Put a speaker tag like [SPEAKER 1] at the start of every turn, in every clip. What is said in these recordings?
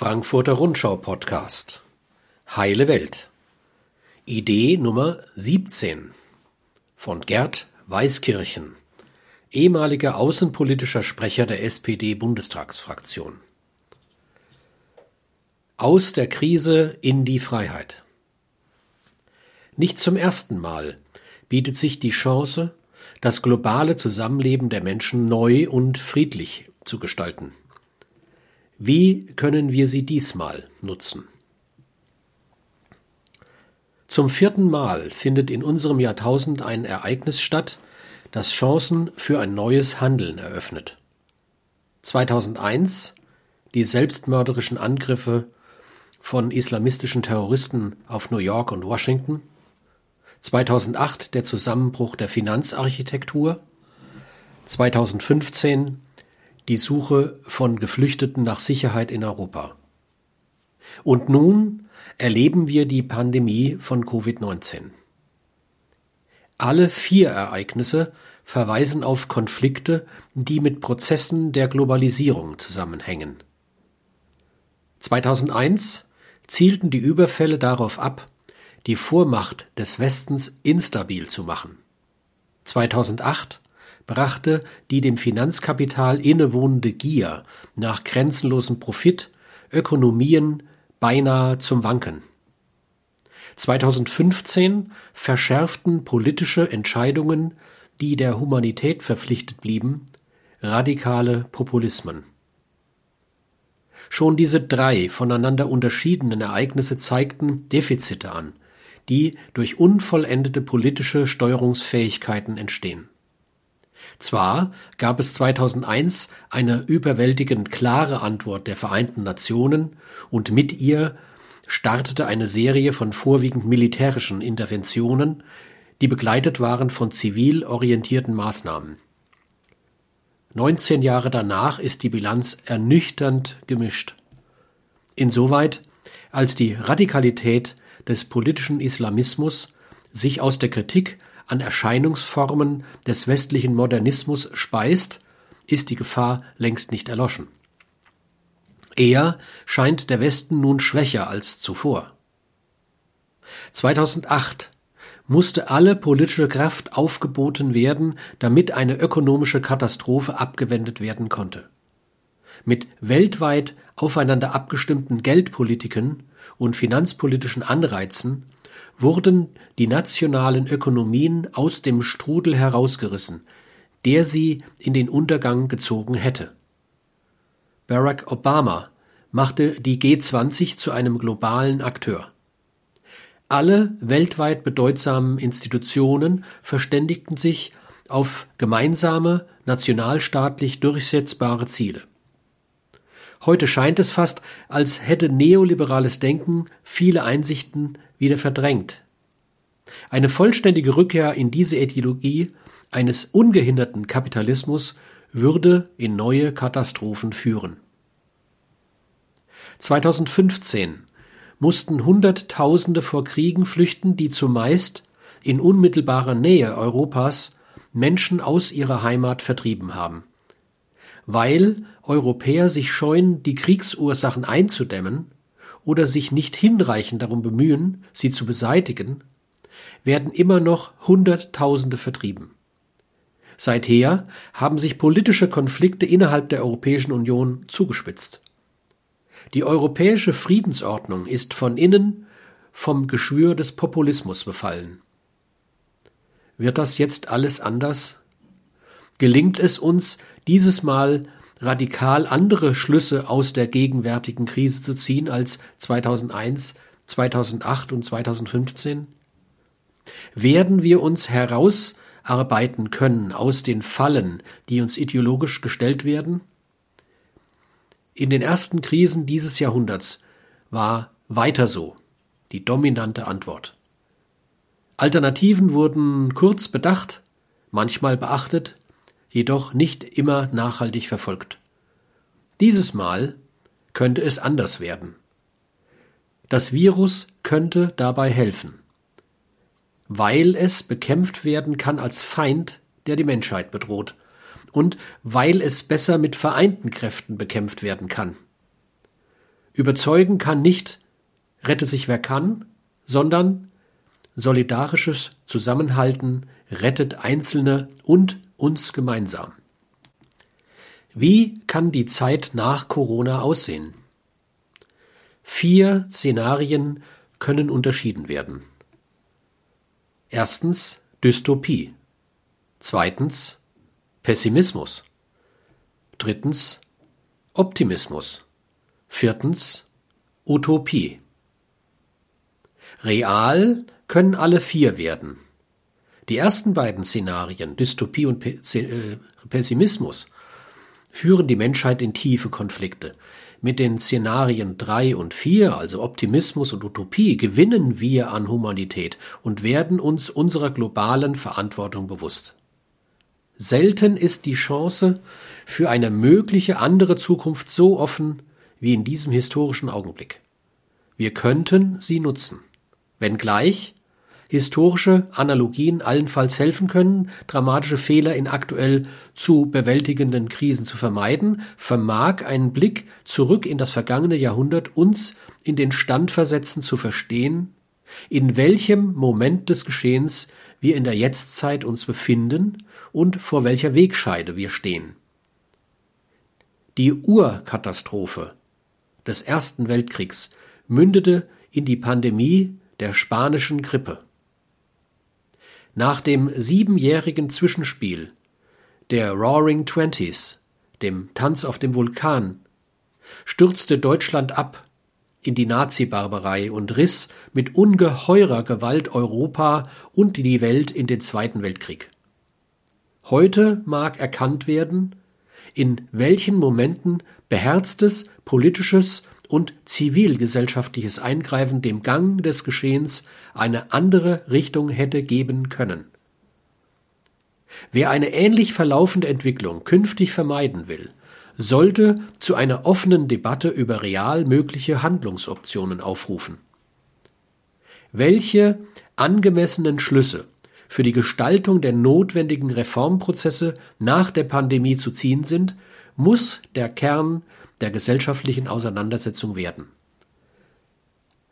[SPEAKER 1] Frankfurter Rundschau Podcast Heile Welt Idee Nummer 17 von Gerd Weißkirchen, ehemaliger außenpolitischer Sprecher der SPD-Bundestagsfraktion. Aus der Krise in die Freiheit. Nicht zum ersten Mal bietet sich die Chance, das globale Zusammenleben der Menschen neu und friedlich zu gestalten. Wie können wir sie diesmal nutzen? Zum vierten Mal findet in unserem Jahrtausend ein Ereignis statt, das Chancen für ein neues Handeln eröffnet. 2001 die selbstmörderischen Angriffe von islamistischen Terroristen auf New York und Washington, 2008 der Zusammenbruch der Finanzarchitektur, 2015 die Suche von Geflüchteten nach Sicherheit in Europa. Und nun erleben wir die Pandemie von Covid-19. Alle vier Ereignisse verweisen auf Konflikte, die mit Prozessen der Globalisierung zusammenhängen. 2001 zielten die Überfälle darauf ab, die Vormacht des Westens instabil zu machen. 2008 brachte die dem Finanzkapital innewohnende Gier nach grenzenlosem Profit Ökonomien beinahe zum Wanken. 2015 verschärften politische Entscheidungen, die der Humanität verpflichtet blieben, radikale Populismen. Schon diese drei voneinander unterschiedenen Ereignisse zeigten Defizite an, die durch unvollendete politische Steuerungsfähigkeiten entstehen. Zwar gab es 2001 eine überwältigend klare Antwort der Vereinten Nationen und mit ihr startete eine Serie von vorwiegend militärischen Interventionen, die begleitet waren von zivil orientierten Maßnahmen. 19 Jahre danach ist die Bilanz ernüchternd gemischt. Insoweit, als die Radikalität des politischen Islamismus sich aus der Kritik an Erscheinungsformen des westlichen Modernismus speist, ist die Gefahr längst nicht erloschen. Eher scheint der Westen nun schwächer als zuvor. 2008 musste alle politische Kraft aufgeboten werden, damit eine ökonomische Katastrophe abgewendet werden konnte. Mit weltweit aufeinander abgestimmten Geldpolitiken und finanzpolitischen Anreizen wurden die nationalen Ökonomien aus dem Strudel herausgerissen, der sie in den Untergang gezogen hätte. Barack Obama machte die G20 zu einem globalen Akteur. Alle weltweit bedeutsamen Institutionen verständigten sich auf gemeinsame, nationalstaatlich durchsetzbare Ziele. Heute scheint es fast, als hätte neoliberales Denken viele Einsichten wieder verdrängt. Eine vollständige Rückkehr in diese Ideologie eines ungehinderten Kapitalismus würde in neue Katastrophen führen. 2015 mussten Hunderttausende vor Kriegen flüchten, die zumeist in unmittelbarer Nähe Europas Menschen aus ihrer Heimat vertrieben haben. Weil Europäer sich scheuen, die Kriegsursachen einzudämmen oder sich nicht hinreichend darum bemühen, sie zu beseitigen, werden immer noch Hunderttausende vertrieben. Seither haben sich politische Konflikte innerhalb der Europäischen Union zugespitzt. Die europäische Friedensordnung ist von innen vom Geschwür des Populismus befallen. Wird das jetzt alles anders? Gelingt es uns, dieses Mal radikal andere Schlüsse aus der gegenwärtigen Krise zu ziehen als 2001, 2008 und 2015? Werden wir uns herausarbeiten können aus den Fallen, die uns ideologisch gestellt werden? In den ersten Krisen dieses Jahrhunderts war weiter so die dominante Antwort. Alternativen wurden kurz bedacht, manchmal beachtet, jedoch nicht immer nachhaltig verfolgt. Dieses Mal könnte es anders werden. Das Virus könnte dabei helfen, weil es bekämpft werden kann als Feind, der die Menschheit bedroht, und weil es besser mit vereinten Kräften bekämpft werden kann. Überzeugen kann nicht rette sich wer kann, sondern solidarisches Zusammenhalten rettet Einzelne und uns gemeinsam. Wie kann die Zeit nach Corona aussehen? Vier Szenarien können unterschieden werden. Erstens Dystopie. Zweitens Pessimismus. Drittens Optimismus. Viertens Utopie. Real können alle vier werden. Die ersten beiden Szenarien, Dystopie und äh, Pessimismus, führen die Menschheit in tiefe Konflikte. Mit den Szenarien 3 und 4, also Optimismus und Utopie, gewinnen wir an Humanität und werden uns unserer globalen Verantwortung bewusst. Selten ist die Chance für eine mögliche andere Zukunft so offen wie in diesem historischen Augenblick. Wir könnten sie nutzen. Wenngleich historische Analogien allenfalls helfen können, dramatische Fehler in aktuell zu bewältigenden Krisen zu vermeiden, vermag ein Blick zurück in das vergangene Jahrhundert uns in den Stand versetzen zu verstehen, in welchem Moment des Geschehens wir in der Jetztzeit uns befinden und vor welcher Wegscheide wir stehen. Die Urkatastrophe des Ersten Weltkriegs mündete in die Pandemie der spanischen Grippe. Nach dem siebenjährigen Zwischenspiel der Roaring Twenties, dem Tanz auf dem Vulkan, stürzte Deutschland ab in die Nazi-Barbarei und riss mit ungeheurer Gewalt Europa und die Welt in den Zweiten Weltkrieg. Heute mag erkannt werden, in welchen Momenten beherztes politisches und zivilgesellschaftliches Eingreifen dem Gang des Geschehens eine andere Richtung hätte geben können. Wer eine ähnlich verlaufende Entwicklung künftig vermeiden will, sollte zu einer offenen Debatte über real mögliche Handlungsoptionen aufrufen. Welche angemessenen Schlüsse für die Gestaltung der notwendigen Reformprozesse nach der Pandemie zu ziehen sind, muss der Kern der gesellschaftlichen Auseinandersetzung werden.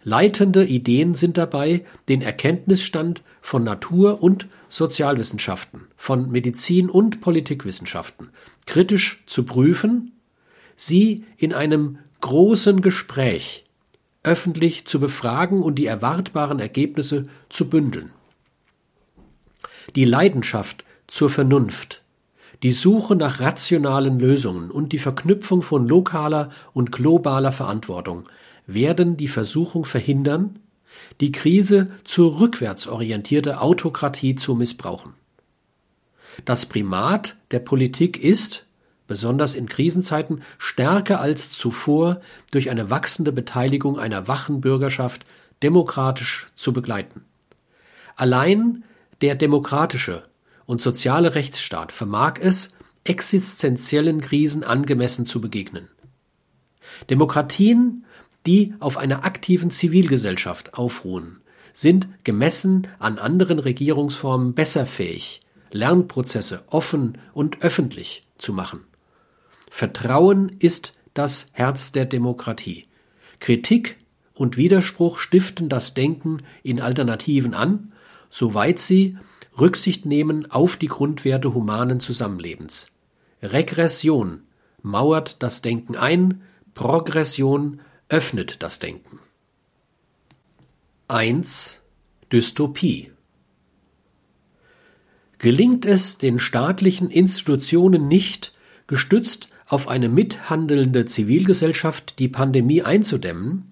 [SPEAKER 1] Leitende Ideen sind dabei, den Erkenntnisstand von Natur- und Sozialwissenschaften, von Medizin- und Politikwissenschaften kritisch zu prüfen, sie in einem großen Gespräch öffentlich zu befragen und die erwartbaren Ergebnisse zu bündeln. Die Leidenschaft zur Vernunft die Suche nach rationalen Lösungen und die Verknüpfung von lokaler und globaler Verantwortung werden die Versuchung verhindern, die Krise zur rückwärtsorientierte Autokratie zu missbrauchen. Das Primat der Politik ist, besonders in Krisenzeiten, stärker als zuvor durch eine wachsende Beteiligung einer wachen Bürgerschaft demokratisch zu begleiten. Allein der demokratische und soziale Rechtsstaat vermag es, existenziellen Krisen angemessen zu begegnen. Demokratien, die auf einer aktiven Zivilgesellschaft aufruhen, sind gemessen an anderen Regierungsformen besser fähig, Lernprozesse offen und öffentlich zu machen. Vertrauen ist das Herz der Demokratie. Kritik und Widerspruch stiften das Denken in Alternativen an, soweit sie Rücksicht nehmen auf die Grundwerte humanen Zusammenlebens. Regression mauert das Denken ein, Progression öffnet das Denken. 1. Dystopie Gelingt es den staatlichen Institutionen nicht, gestützt auf eine mithandelnde Zivilgesellschaft die Pandemie einzudämmen,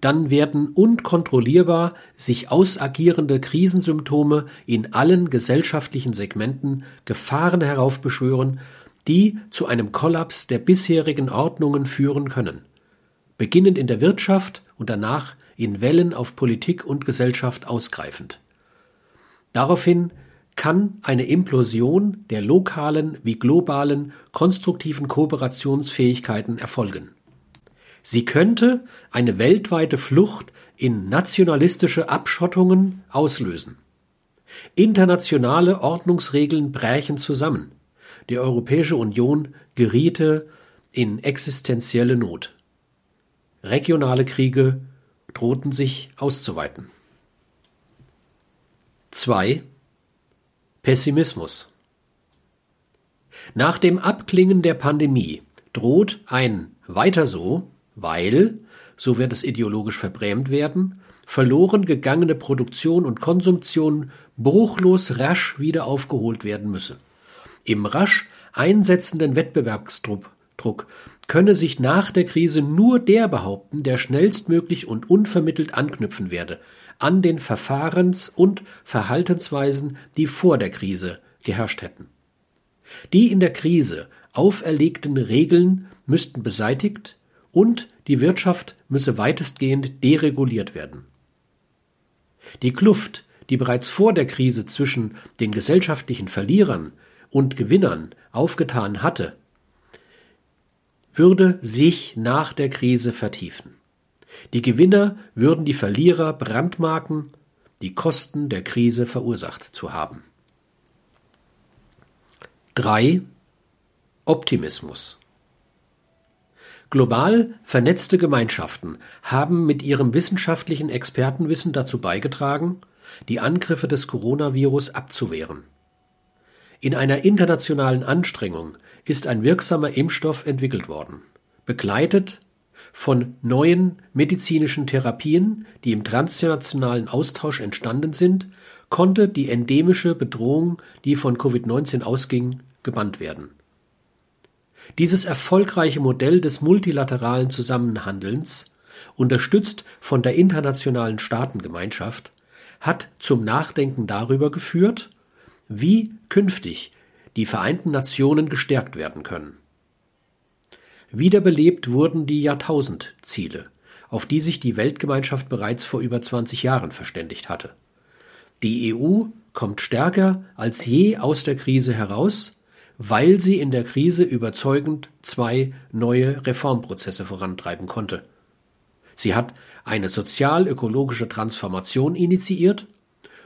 [SPEAKER 1] dann werden unkontrollierbar sich ausagierende Krisensymptome in allen gesellschaftlichen Segmenten Gefahren heraufbeschwören, die zu einem Kollaps der bisherigen Ordnungen führen können, beginnend in der Wirtschaft und danach in Wellen auf Politik und Gesellschaft ausgreifend. Daraufhin kann eine Implosion der lokalen wie globalen konstruktiven Kooperationsfähigkeiten erfolgen. Sie könnte eine weltweite Flucht in nationalistische Abschottungen auslösen. Internationale Ordnungsregeln brächen zusammen. Die Europäische Union geriete in existenzielle Not. regionale Kriege drohten sich auszuweiten. 2. Pessimismus Nach dem Abklingen der Pandemie droht ein Weiter so, weil, so wird es ideologisch verbrämt werden, verloren gegangene Produktion und Konsumtion bruchlos rasch wieder aufgeholt werden müsse. Im rasch einsetzenden Wettbewerbsdruck könne sich nach der Krise nur der behaupten, der schnellstmöglich und unvermittelt anknüpfen werde an den Verfahrens- und Verhaltensweisen, die vor der Krise geherrscht hätten. Die in der Krise auferlegten Regeln müssten beseitigt und die Wirtschaft müsse weitestgehend dereguliert werden. Die Kluft, die bereits vor der Krise zwischen den gesellschaftlichen Verlierern und Gewinnern aufgetan hatte, würde sich nach der Krise vertiefen. Die Gewinner würden die Verlierer brandmarken, die Kosten der Krise verursacht zu haben. 3. Optimismus Global vernetzte Gemeinschaften haben mit ihrem wissenschaftlichen Expertenwissen dazu beigetragen, die Angriffe des Coronavirus abzuwehren. In einer internationalen Anstrengung ist ein wirksamer Impfstoff entwickelt worden, begleitet von neuen medizinischen Therapien, die im transnationalen Austausch entstanden sind, konnte die endemische Bedrohung, die von Covid-19 ausging, gebannt werden. Dieses erfolgreiche Modell des multilateralen Zusammenhandelns, unterstützt von der internationalen Staatengemeinschaft, hat zum Nachdenken darüber geführt, wie künftig die Vereinten Nationen gestärkt werden können. Wiederbelebt wurden die Jahrtausendziele, auf die sich die Weltgemeinschaft bereits vor über 20 Jahren verständigt hatte. Die EU kommt stärker als je aus der Krise heraus, weil sie in der Krise überzeugend zwei neue Reformprozesse vorantreiben konnte. Sie hat eine sozial-ökologische Transformation initiiert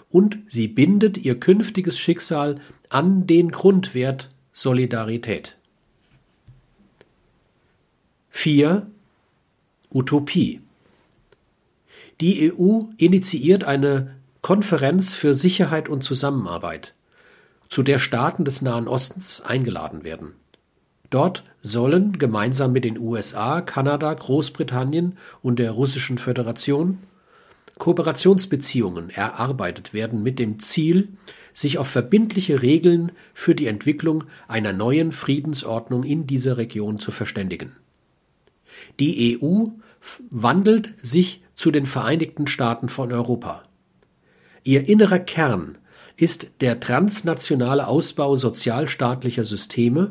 [SPEAKER 1] und sie bindet ihr künftiges Schicksal an den Grundwert Solidarität. 4. Utopie Die EU initiiert eine Konferenz für Sicherheit und Zusammenarbeit, zu der Staaten des Nahen Ostens eingeladen werden. Dort sollen gemeinsam mit den USA, Kanada, Großbritannien und der Russischen Föderation Kooperationsbeziehungen erarbeitet werden mit dem Ziel, sich auf verbindliche Regeln für die Entwicklung einer neuen Friedensordnung in dieser Region zu verständigen. Die EU wandelt sich zu den Vereinigten Staaten von Europa. Ihr innerer Kern ist der transnationale Ausbau sozialstaatlicher Systeme,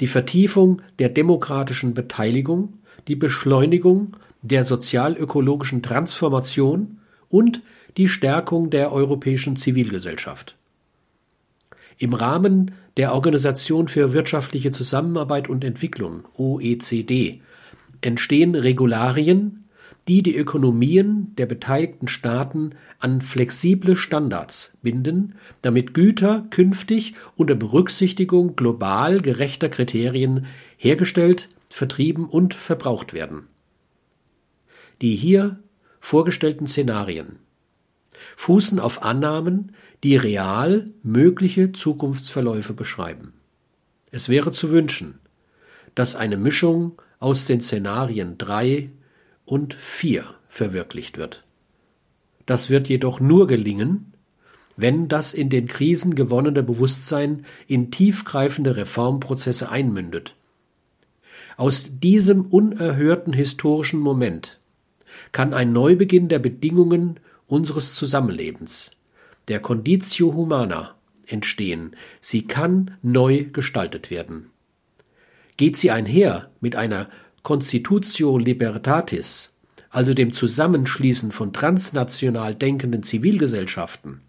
[SPEAKER 1] die Vertiefung der demokratischen Beteiligung, die Beschleunigung der sozialökologischen Transformation und die Stärkung der europäischen Zivilgesellschaft. Im Rahmen der Organisation für wirtschaftliche Zusammenarbeit und Entwicklung OECD entstehen Regularien, die die Ökonomien der beteiligten Staaten an flexible Standards binden, damit Güter künftig unter Berücksichtigung global gerechter Kriterien hergestellt, vertrieben und verbraucht werden. Die hier vorgestellten Szenarien fußen auf Annahmen, die real mögliche Zukunftsverläufe beschreiben. Es wäre zu wünschen, dass eine Mischung aus den Szenarien 3 und 4 verwirklicht wird. Das wird jedoch nur gelingen, wenn das in den Krisen gewonnene Bewusstsein in tiefgreifende Reformprozesse einmündet. Aus diesem unerhörten historischen Moment kann ein Neubeginn der Bedingungen unseres Zusammenlebens, der Conditio Humana, entstehen. Sie kann neu gestaltet werden. Geht sie einher mit einer Constitutio Libertatis, also dem Zusammenschließen von transnational denkenden Zivilgesellschaften,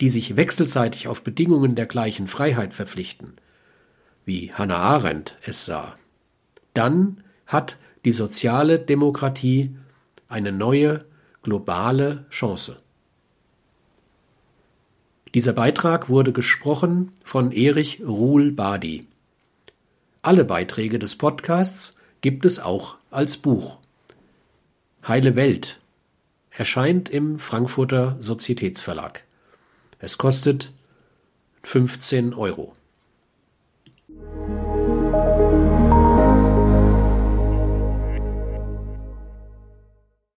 [SPEAKER 1] die sich wechselseitig auf Bedingungen der gleichen Freiheit verpflichten, wie Hannah Arendt es sah, dann hat die soziale Demokratie eine neue globale Chance. Dieser Beitrag wurde gesprochen von Erich Ruhl Badi. Alle Beiträge des Podcasts gibt es auch als Buch. Heile Welt erscheint im Frankfurter Sozietätsverlag. Es kostet 15 Euro.